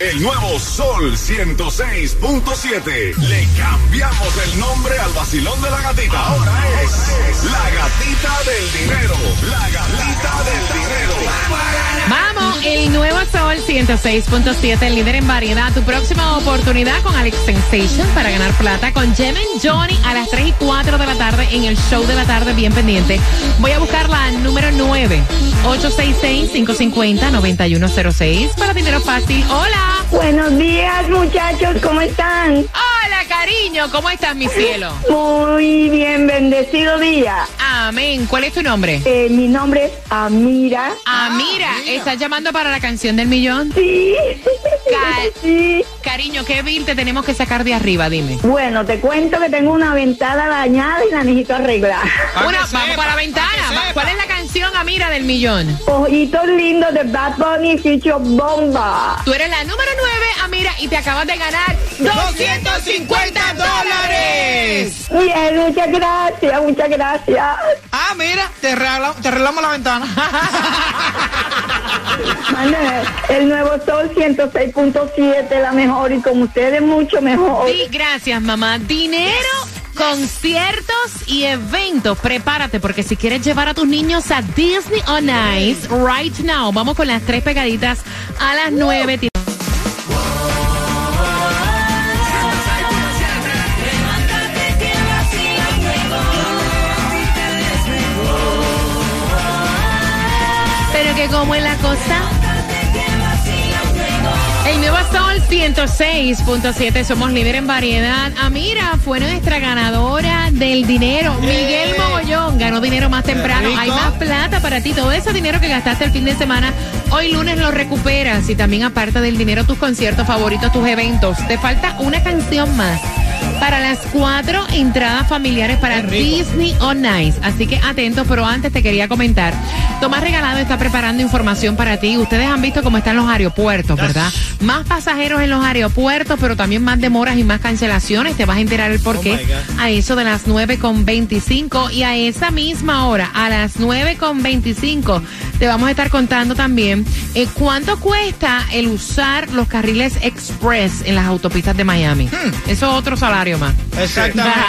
El nuevo Sol 106.7. Le cambiamos el nombre al vacilón de la gatita. Ahora es la gatita del dinero. La gatita del dinero. Vamos, el nuevo Sol 106.7, el líder en variedad. Tu próxima oportunidad con Alex Sensation para ganar plata con Jemen Johnny a las 3 y 4 de la tarde en el show de la tarde, bien pendiente. Voy a buscar la número 9, 866-550-9106 para dinero fácil. Hola. Buenos días, muchachos, ¿cómo están? Hola, cariño. ¿Cómo estás, mi cielo? Muy bien, bendecido día. Amén. ¿Cuál es tu nombre? Eh, mi nombre es Amira. Ah, mira, ¿estás llamando para la canción del millón? Sí. Ca- sí. Cariño, ¿qué bill te tenemos que sacar de arriba? Dime. Bueno, te cuento que tengo una ventana dañada y la necesito arreglar. Una, vamos para la ventana. ¿Cuál es la canción, Amira, del millón? Ojitos lindos de Bad Bunny Future Bomba. Tú eres la número 9, Amira, y te acabas de ganar 250 dólares. Bien, muchas gracias, muchas gracias. Ah, mira, te, regala- te arreglamos la ventana. Manuel, el nuevo Sol 106.7, la mejor y con ustedes mucho mejor. Sí, gracias, mamá. Dinero. Conciertos y eventos, prepárate porque si quieres llevar a tus niños a Disney on Ice, right now, vamos con las tres pegaditas a las nueve. Pero que como es la cosa. Sol 106.7, somos líder en variedad. Amira fue nuestra ganadora del dinero. Miguel Mogollón ganó dinero más temprano. rico. Hay más plata para ti. Todo ese dinero que gastaste el fin de semana, hoy lunes lo recuperas. Y también aparte del dinero, tus conciertos favoritos, tus eventos. Te falta una canción más. Para las cuatro entradas familiares para Disney on Ice. Así que atentos, pero antes te quería comentar. Tomás Regalado está preparando información para ti. Ustedes han visto cómo están los aeropuertos, ¿verdad? Más pasajeros en los aeropuertos, pero también más demoras y más cancelaciones. Te vas a enterar el por qué my God. a eso de las 9.25 y a esa misma hora, a las 9.25, te vamos a estar contando también eh, cuánto cuesta el usar los carriles express en las autopistas de Miami. Eso es otro salario más. Exactamente.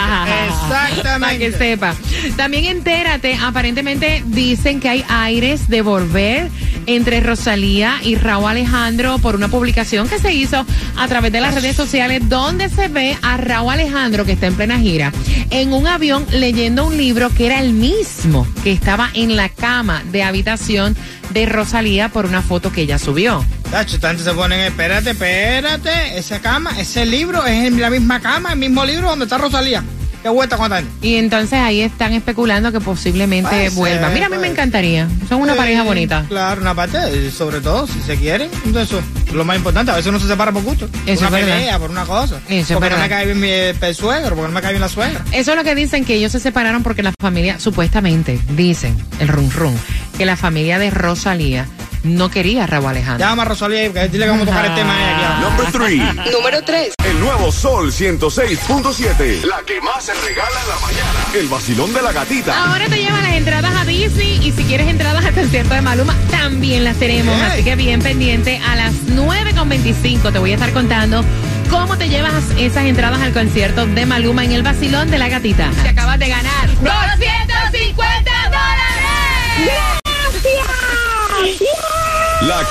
Para que Exactamente. sepa. También entérate, aparentemente dicen que hay aires de volver entre Rosalía y Raúl Alejandro por una publicación que se hizo a través de las redes sociales donde se ve a Raúl Alejandro que está en plena gira en un avión leyendo un libro que era el mismo que estaba en la cama de habitación de Rosalía por una foto que ella subió. Tacho, tanto se ponen, espérate, espérate, esa cama, ese libro es en la misma cama, el mismo libro donde está Rosalía. ¿Qué vuelta cuántas años? Y entonces ahí están especulando que posiblemente vuelva. Mira, a mí me encantaría. Son una pareja bonita. Claro, una parte, sobre todo, si se quieren, eso es lo más importante. A veces uno se separa por gusto. Eso una es pelea, por una cosa. Eso porque no me cae bien mi, el suegro, porque no me cae bien la suegra. Eso es lo que dicen que ellos se separaron porque la familia, supuestamente, dicen, el rum rum, que la familia de Rosalía no quería a Raúl Alejandro. Llama a Rosalía y dile a tocar el tema de aquí. ahora. Number 3. Número 3. El nuevo Sol 106.7. La que más se regala en la mañana. El vacilón de la gatita. Ahora te llevan las entradas a Disney y si quieres entradas al concierto de Maluma, también las tenemos. Bien. Así que bien pendiente, a las 9.25 te voy a estar contando cómo te llevas esas entradas al concierto de Maluma en el vacilón de la gatita. Te acabas de ganar 250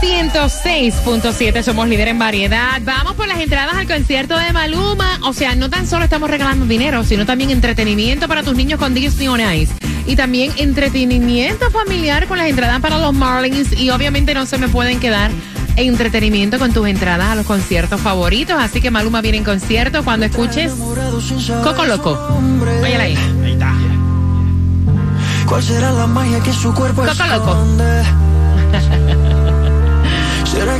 106.7, somos líder en variedad. Vamos por las entradas al concierto de Maluma. O sea, no tan solo estamos regalando dinero, sino también entretenimiento para tus niños con Disney on Ice. Y también entretenimiento familiar con las entradas para los Marlins. Y obviamente no se me pueden quedar entretenimiento con tus entradas a los conciertos favoritos. Así que Maluma viene en concierto cuando escuches Coco Loco. Óyala ahí. Ahí está. ¿Cuál será la magia que su cuerpo Coco loco.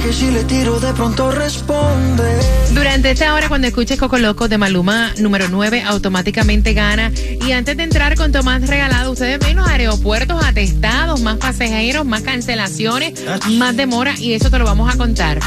Que si le tiro de pronto responde? Durante esta hora, cuando escuches Coco Loco de Maluma número 9, automáticamente gana. Y antes de entrar con Tomás regalado, ustedes ven los aeropuertos atestados, más pasajeros, más cancelaciones, más demora, y eso te lo vamos a contar.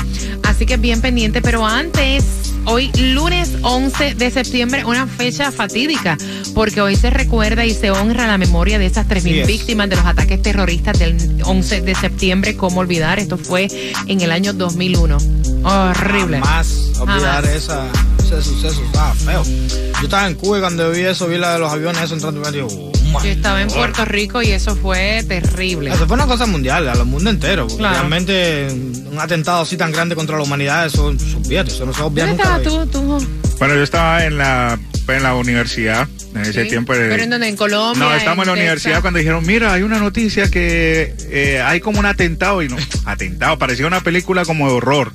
Así que bien pendiente, pero antes. Hoy, lunes 11 de septiembre, una fecha fatídica, porque hoy se recuerda y se honra la memoria de esas 3.000 Así es. víctimas de los ataques terroristas del 11 de septiembre. ¿Cómo olvidar? Esto fue en el año 2001. Horrible. Jamás olvidar Jamás. esa, ese suceso. Estaba feo. Yo estaba en Cuba y cuando vi eso, vi la de los aviones eso entrando y me my Yo estaba en. Puerto Rico y eso fue terrible. Eso fue una cosa mundial, al mundo entero. Claro. Realmente, un atentado así tan grande contra la humanidad, eso, eso, eso no se a olvidar ¿Dónde nunca. estabas tú? tú? Bueno, yo estaba en la, en la universidad en ese Sí. tiempo. de- ¿Pero en dónde? ¿En Colombia? No, estamos en la universidad cuando dijeron, mira, hay una noticia que eh, hay como un atentado. Y no, atentado, parecía una película como de horror.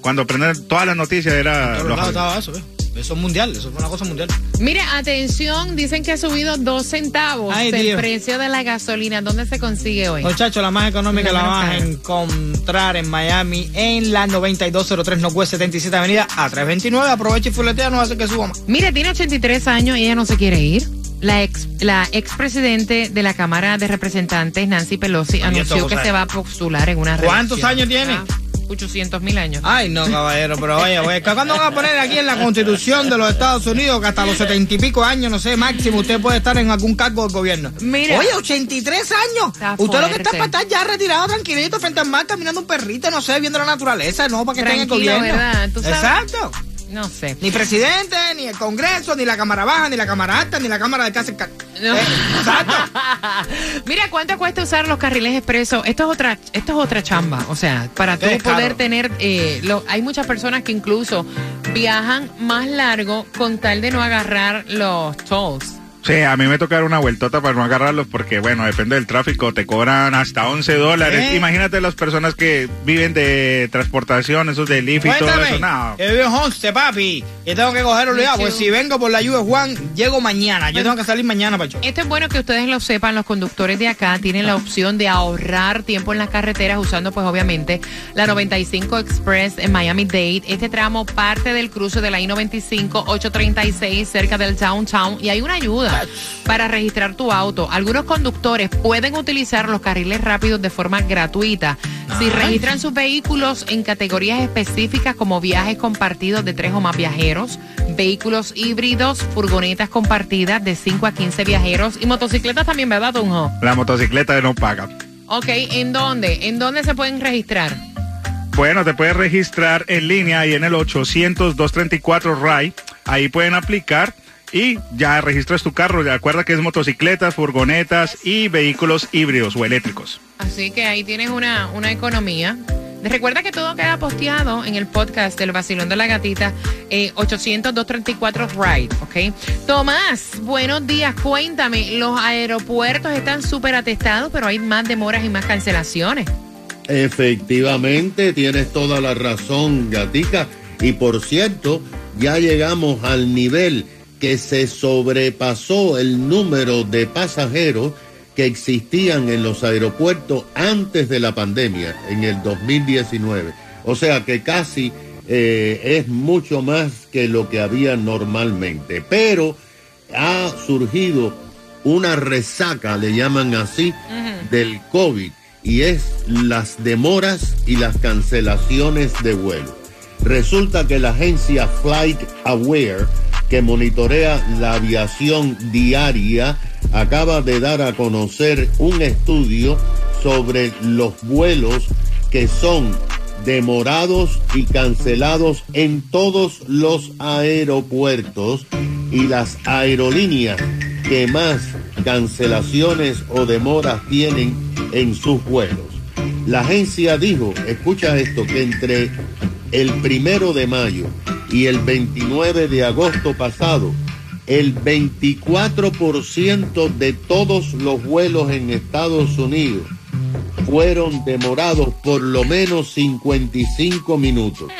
Cuando prenden todas las noticias era... Los estaba eso, ¿eh? Eso es mundial, eso fue una cosa mundial. Mire, atención, dicen que ha subido dos centavos Ay, el Dios. precio de la gasolina. ¿Dónde se consigue hoy? Muchachos, la más económica La la vas a encontrar en Miami en la 9203 Northwest 77 Avenida a 329. Aprovecha y fuletea, no hace que suba más. Mire, tiene 83 años y ella no se quiere ir. La ex, la expresidente de la Cámara de Representantes, Nancy Pelosi, anunció que se va a postular en una ¿Cuántos años tiene? Ah, 800 mil años. Ay, no, caballero, pero oye, oye, ¿cuándo van a poner aquí en la Constitución de los Estados Unidos que hasta los setenta y pico años, no sé, máximo, usted puede estar en algún cargo del gobierno? Mira. Oye, 83 años. Está usted lo que está para estar ya retirado, tranquilito, frente al mar, caminando un perrito, no sé, viendo la naturaleza, no para que esté en el Tranquilo, gobierno. ¿verdad? Tú sabes. Exacto. No sé. Ni presidente, ni el Congreso, ni la Cámara Baja, ni la Cámara Alta, ni la Cámara de Casa. No. Eh, exacto. Mira, ¿cuánto cuesta usar los carriles expresos? Esto es otra, esto es otra chamba. O sea, para tú poder caro. tener, eh, lo- hay muchas personas que incluso viajan más largo con tal de no agarrar los tolls. Sí, a mí me tocaron una vueltota para no agarrarlos porque, bueno, depende del tráfico, te cobran hasta 11 dólares. ¿Eh? Imagínate las personas que viven de transportación, esos de Lyft y todo eso. No. que vivo en Honce, papi, y tengo que coger olvidado, pues si vengo por la lluvia Juan, llego mañana, yo tengo que salir mañana, Pacho. Esto es bueno que ustedes lo sepan, los conductores de acá tienen la opción de ahorrar tiempo en las carreteras usando pues obviamente la 95 Express en Miami-Dade. Este tramo parte del cruce de la I-95 836 cerca del downtown y hay una ayuda para registrar tu auto. Algunos conductores pueden utilizar los carriles rápidos de forma gratuita si registran sus vehículos en categorías específicas como viajes compartidos de tres o más viajeros, vehículos híbridos, furgonetas compartidas de 5 a 15 viajeros y motocicletas también, ¿verdad, Tunjo? La motocicleta no paga. Ok, ¿en dónde? ¿En dónde se pueden registrar? Bueno, te puedes registrar en línea y en el 800-234 RAI. Ahí pueden aplicar y ya registras tu carro. Recuerda que es motocicletas, furgonetas y vehículos híbridos o eléctricos. Así que ahí tienes una, una economía. Recuerda que todo queda posteado en el podcast del Vacilón de la Gatita, eh, 800-234-RIDE, ¿ok? Tomás, buenos días, cuéntame, los aeropuertos están súper atestados, pero hay más demoras y más cancelaciones. Efectivamente, tienes toda la razón, Gatica. Y por cierto, ya llegamos al nivel que se sobrepasó el número de pasajeros que existían en los aeropuertos antes de la pandemia, en el 2019. O sea que casi eh, es mucho más que lo que había normalmente. Pero ha surgido una resaca, le llaman así, del COVID, y es las demoras y las cancelaciones de vuelo. Resulta que la agencia Flight Aware, que monitorea la aviación diaria, acaba de dar a conocer un estudio sobre los vuelos que son demorados y cancelados en todos los aeropuertos y las aerolíneas que más cancelaciones o demoras tienen en sus vuelos. La agencia dijo, escucha esto, que entre el primero de mayo y el 29 de agosto pasado, el 24% de todos los vuelos en Estados Unidos fueron demorados por lo menos 55 minutos.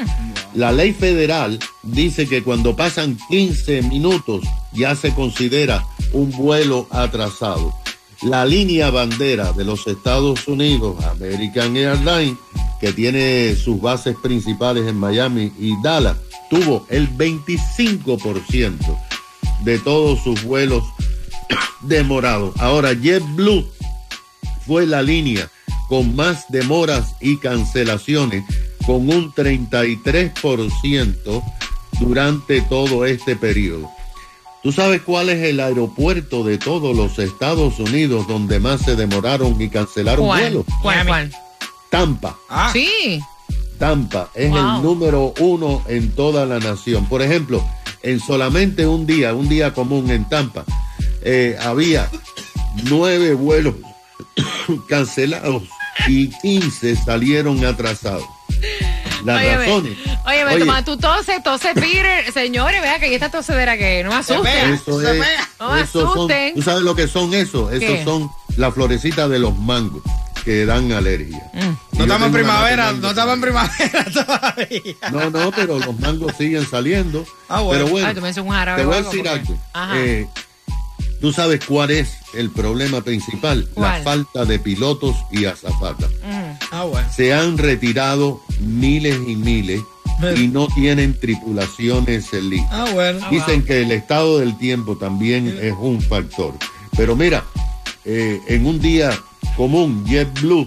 La ley federal dice que cuando pasan 15 minutos ya se considera un vuelo atrasado. La línea bandera de los Estados Unidos, American Airlines, que tiene sus bases principales en Miami y Dallas, tuvo el 25% de todos sus vuelos demorados. Ahora JetBlue fue la línea con más demoras y cancelaciones, con un 33% durante todo este periodo. ¿Tú sabes cuál es el aeropuerto de todos los Estados Unidos donde más se demoraron y cancelaron ¿Cuál? vuelos? ¿Cuál, cuál? Tampa. Sí. Tampa es Wow. el número uno en toda la nación. Por ejemplo, en solamente un día, un día común en Tampa, eh, había nueve vuelos cancelados y 15 salieron atrasados. Las Óyeme, razones. Óyeme, Oye, toma, tú toses, toses, Peter. Señores, vea que ahí está tosedera que no asusten. eso es, No son, asusten. ¿Tú sabes lo que son esos? ¿Qué? Esos son las florecitas de los mangos que dan alergia. Y No estamos en primavera, no estamos en primavera todavía. No, no, pero los mangos siguen saliendo. Ah, bueno. Pero bueno, Ay, tú me un árabe te voy a decir porque- algo. Ajá. Eh, Tú sabes cuál es el problema principal, ¿Cuál? la falta de pilotos y azafatas. Ah, bueno. Se han retirado miles y miles y no tienen tripulaciones en línea. Ah, bueno. Dicen que el estado del tiempo también es un factor. Pero mira, eh, en un día común, JetBlue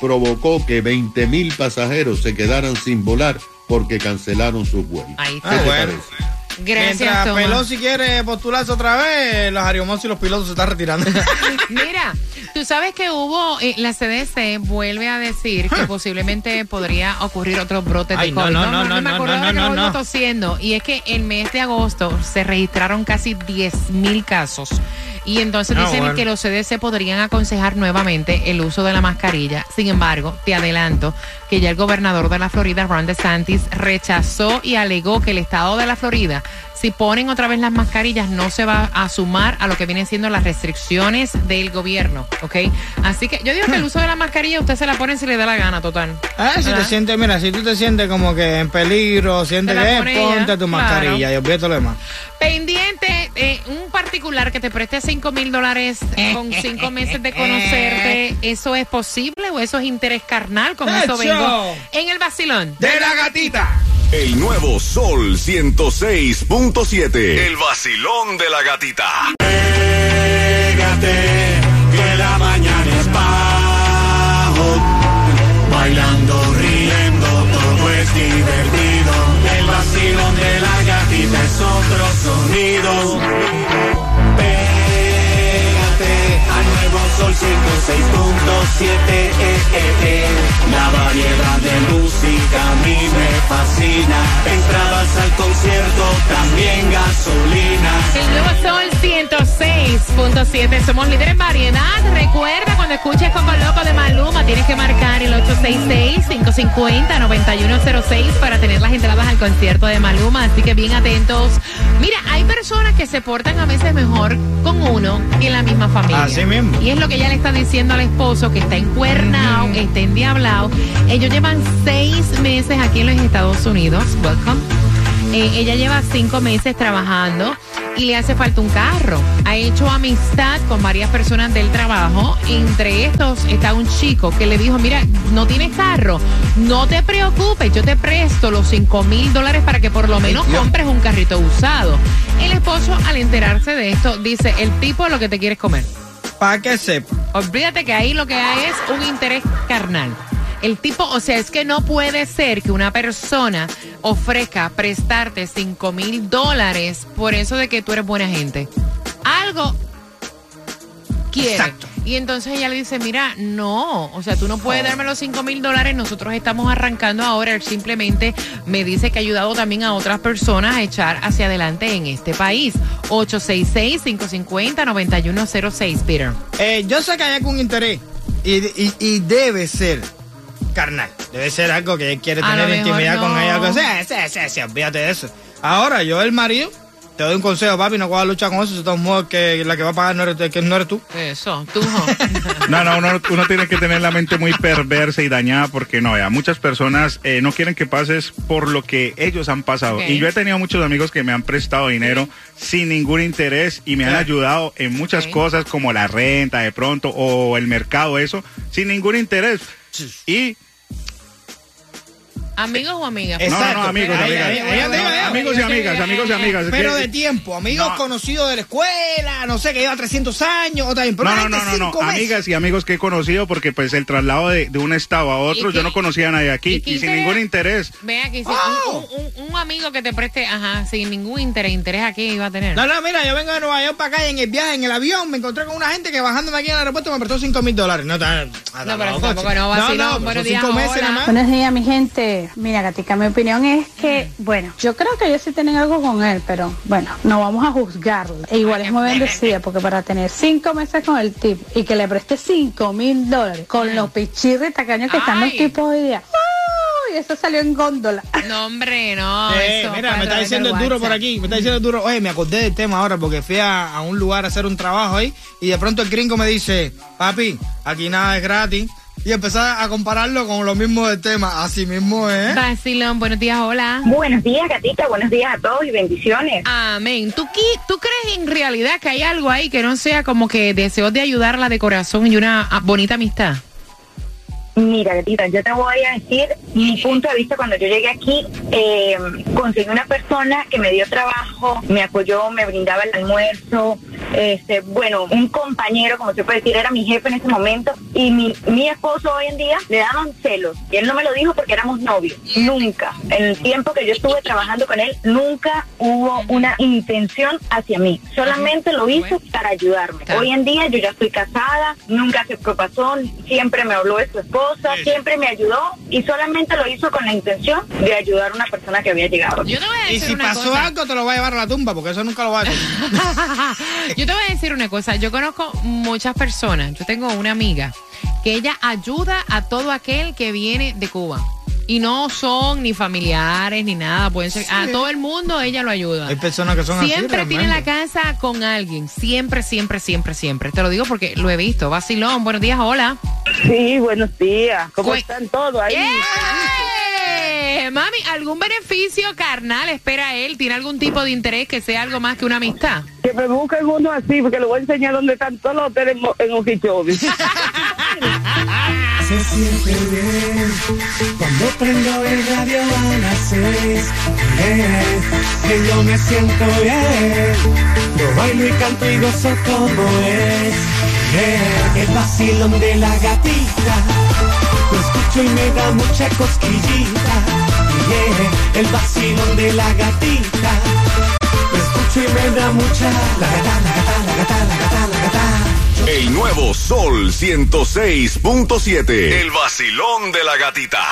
provocó que 20 mil pasajeros se quedaran sin volar porque cancelaron sus vuelos. Ahí ¿Qué está. te bueno. parece? Gracias, Mientras Tomás. Pelosi quiere postularse otra vez, los ariomos y los pilotos se están retirando. Mira, tú sabes que hubo, eh, la CDC vuelve a decir que posiblemente podría ocurrir otro brote de Ay, no, COVID. no, no, no, me no, acuerdo no, ahora que no, voy no. tosiendo. Y es que el mes de agosto se registraron casi 10 mil casos. Y entonces Ah, dicen bueno. que los CDC podrían aconsejar nuevamente el uso de la mascarilla. Sin embargo, te adelanto que ya el gobernador de la Florida, Ron DeSantis, rechazó y alegó que el estado de la Florida, si ponen otra vez las mascarillas, no se va a sumar a lo que vienen siendo las restricciones del gobierno, ¿ok? Así que yo digo que el uso de la mascarilla usted se la pone si le da la gana, total. Ah, si te sientes, mira, si tú te sientes como que en peligro, sientes que pone ponte ella, tu claro. mascarilla y olvídate lo demás. Pendiente, eh, un particular que te preste 5 mil dólares con cinco meses de conocerte, ¿eso es posible o eso es interés carnal? Con eso vengo en el vacilón. ¡De la gatita! El nuevo Sol 106.7. El vacilón de la gatita. Pégate, que la mañana es bajo. Bailando, riendo, todo es divertido. El vacilón de la gatita es otro sonido. Pégate al nuevo sol 106.7. eh. La variedad de música a mí me fascina. Entradas al concierto, también gasolina. El nuevo Sol 106.7. Somos líderes en variedad. Recuerda cuando escuches Coco Loco de Maluma, tienes que marcar el 866-550-9106 para tener las entradas al concierto de Maluma. Así que bien atentos. Mira, hay personas que se portan a veces mejor con uno que en la misma familia. Así mismo. Y es lo que ella le está diciendo al esposo que está encuernado, está endiablado. Ellos llevan seis meses aquí en los Estados Unidos. Welcome. Eh, ella lleva cinco meses trabajando y le hace falta un carro. Ha hecho amistad con varias personas del trabajo. Entre estos está un chico que le dijo, mira, no tienes carro, no te preocupes, yo te presto los cinco mil dólares para que por lo menos compres un carrito usado. El esposo, al enterarse de esto, dice, el tipo lo que te quieres comer. Para que sepa. Olvídate que ahí lo que hay es un interés carnal. El tipo, o sea, es que no puede ser que una persona ofrezca prestarte 5 mil dólares por eso de que tú eres buena gente. Algo quiere. Exacto. Y entonces ella le dice, mira, no, o sea, tú no puedes darme los 5 mil dólares, nosotros estamos arrancando ahora, él simplemente me dice que ha ayudado también a otras personas a echar hacia adelante en este país. 866-550-9106, Peter. Eh, yo sé que hay algún interés y, y- y debe ser carnal. Debe ser algo que él quiere A tener intimidad con ella. algo así. Sí, sí, sí, olvídate de eso. Ahora, yo, el marido, te doy un consejo, papi, no cojas lucha con eso. De todos modos, que la que va a pagar no eres, que no eres tú. Eso, tú. No, no, uno, uno tiene que tener la mente muy perversa y dañada porque no, ya muchas personas eh, no quieren que pases por lo que ellos han pasado. Ok. Y yo he tenido muchos amigos que me han prestado dinero sin ningún interés y me han Sí. ayudado en muchas cosas como la renta de pronto o el mercado, eso, sin ningún interés. Y ¿Amigos o amigas? no, no, amigos, Ahí, amigas. ahí, ahí, ahí, ahí, Amigos y amigas, amigos y amigas. Pero que- de tiempo, amigos No. conocidos de la escuela, no sé, que lleva 300 años, otra vez. Pero No, no, no, gente no, no, cinco meses. amigas y amigos que he conocido porque pues el traslado de, de un estado a otro, ¿Y yo qué- no conocía a nadie aquí y, sin ningún interés. Ve aquí, sí, Oh. un, un- un amigo que te preste, ajá, sin ningún interés, interés aquí iba a tener. No, no, mira, yo vengo de Nueva York para acá y en el viaje, en el avión, me encontré con una gente que bajándome aquí en el aeropuerto me prestó 5 mil dólares. No, está, No, pero tampoco no, vacilón, no, no. Buenos días, mi gente. Mira, Gatica, mi opinión es que, bueno, yo creo que ellos sí tienen algo con él, pero bueno, no vamos a juzgarlo. E igual es muy bendecida, porque para tener cinco meses con el tipo y que le preste cinco mil dólares con los pichirres tacaños que están los Ay. tipos hoy día. ¡Uy! Eso salió en góndola. No, hombre, no. Eh, eso mira, me está diciendo el duro por aquí, me está diciendo el duro. Oye, me acordé del tema ahora porque fui a, a un lugar a hacer un trabajo ahí y de pronto el gringo me dice, papi, aquí nada es gratis. Y empecé a compararlo con lo mismo del tema. Así mismo es. Vacilón, buenos días, hola. Buenos días, gatita. Buenos días a todos y bendiciones. Amén. ¿Tú, ¿Tú crees en realidad que hay algo ahí que no sea como que deseos de ayudarla de corazón y una ah, bonita amistad? Mira, gatita, yo te voy a decir mi punto de vista cuando yo llegué aquí. Eh, conseguí una persona que me dio trabajo, me apoyó, me brindaba el almuerzo. Este, bueno, un compañero, como se puede decir, era mi jefe en ese momento. Y mi, mi esposo hoy en día le daban celos. Y él no me lo dijo porque éramos novios. Nunca. En el tiempo que yo estuve trabajando con él, nunca hubo una intención hacia mí. Solamente lo hizo para ayudarme. Hoy en día yo ya estoy casada, nunca se propasó, siempre me habló de su esposa, siempre me ayudó y solamente lo hizo con la intención de ayudar a una persona que había llegado. Yo te voy a Y decir si una pasó cosa. algo, te lo va a llevar a la tumba, porque eso nunca lo va a hacer. Yo te voy a decir una cosa. Yo conozco muchas personas. Yo tengo una amiga que ella ayuda a todo aquel que viene de Cuba. Y no son ni familiares ni nada. Pueden ser. A todo el mundo ella lo ayuda. Hay personas que son así. Siempre tiene la casa con alguien. Siempre, siempre, siempre, siempre. Te lo digo porque lo he visto. Vacilón, buenos días, hola. Sí, buenos días. ¿Cómo Cu- están todos ahí? ¡Eh! Mami, ¿algún beneficio carnal espera él? ¿Tiene algún tipo de interés que sea algo más que una amistad? Que me busquen uno así, porque les voy a enseñar dónde están todos los hoteles en Okeechobee. Se siente bien cuando prendo el radio a las seis. Que yo me siento bien. Yo bailo y canto y gozo como es. Eh, el vacilón de la gatita. Lo escucho y me da mucha cosquillita. Yeah, el vacilón de la gatita. Lo escucho y me da mucha. La gata, la gata, nuevo Sol 106.7. El vacilón de la gatita.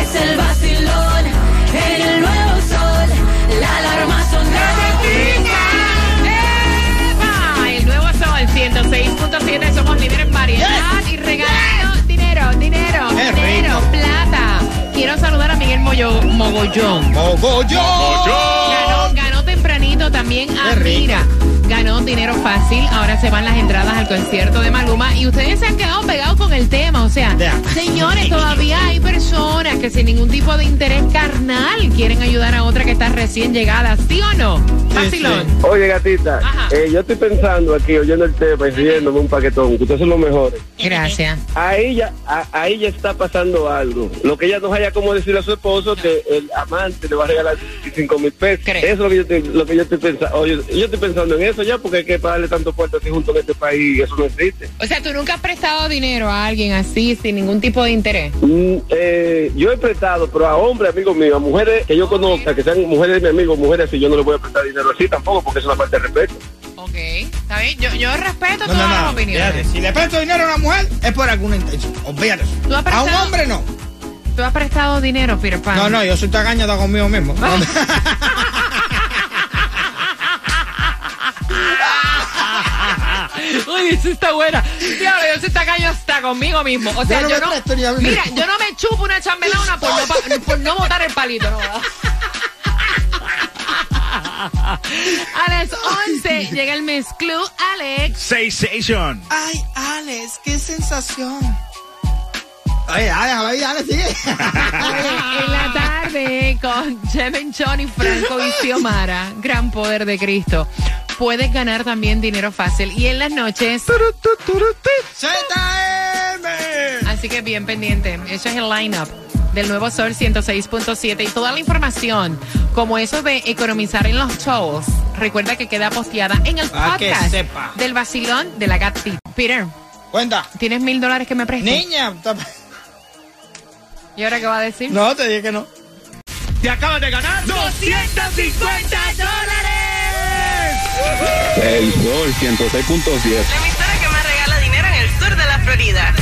Es el vacilón en el nuevo sol. La alarma sonará. ¡Epa! El nuevo sol 106.7 somos líderes en variedad y regalando dinero, dinero, ¡Qué dinero, rico! plata. Quiero saludar a Miguel Moyo- Mogollón. ¡Mogollón! Tempranito también a rico. Mira. Ganó dinero fácil. Ahora se van las entradas al concierto de Maluma. Y ustedes se han quedado pegados con el tema. O sea, señores, todavía personas que sin ningún tipo de interés carnal quieren ayudar a otra que está recién llegada. ¿Sí o no? Vacilón. Oye, gatita, eh, yo estoy pensando aquí, oyendo el tema y riéndome un paquetón, que ustedes son los mejores. Gracias. Ahí ya, a- ahí ya está pasando algo. Lo que ella no haya como decirle a su esposo que el amante le va a regalar 25 mil pesos. Creo. Eso es lo que yo estoy, lo que yo estoy pensando. Oye, yo estoy pensando en eso ya, porque hay que pagarle tanto puerto aquí junto en este país, eso no existe. O sea, tú nunca has prestado dinero a alguien así, sin ningún tipo de interés. Mm, eh, yo he prestado, pero a hombres, amigos míos, a mujeres que yo conozca, que sean mujeres de mi amigo, mujeres así, yo no les voy a prestar dinero así tampoco, porque es una falta de respeto. Ok. Está bien. Yo, yo respeto No, todas no, las no. opiniones. Fíjate, si le presto dinero a una mujer, es por alguna intención. Olvídate eso. ¿Tú has A un hombre no. ¿Tú has prestado dinero, Peter Pan? No, no, yo soy tagaña está conmigo mismo. Está buena. Diablo, yo soy tacaño hasta conmigo mismo. O sea, Yo no yo. Mira, yo no me chupo una chambelona por no, pa- por no botar el palito, no. A las 11 llega el mes Club Alex. Sensation. Ay, Alex, qué sensación. Oye, Alex, Alex, sigue. En la tarde con Jeven John y Franco Visiomara. Gran poder de Cristo. Puedes ganar también dinero fácil. Y en las noches. ZM. Así que bien pendiente. Ese es el lineup del nuevo Sol 106.7 y toda la información, como eso de economizar en los shows, recuerda que queda posteada en el Pa' podcast sepa. del vacilón de la Gatita. Peter, Cuenta. ¿tienes mil dólares que me prestes? Niña. ¿Y ahora qué va a decir? No, te dije que no. Te acabas de ganar 250 dólares. El Sol 106.7. La emisora que más regala dinero en el sur de la Florida.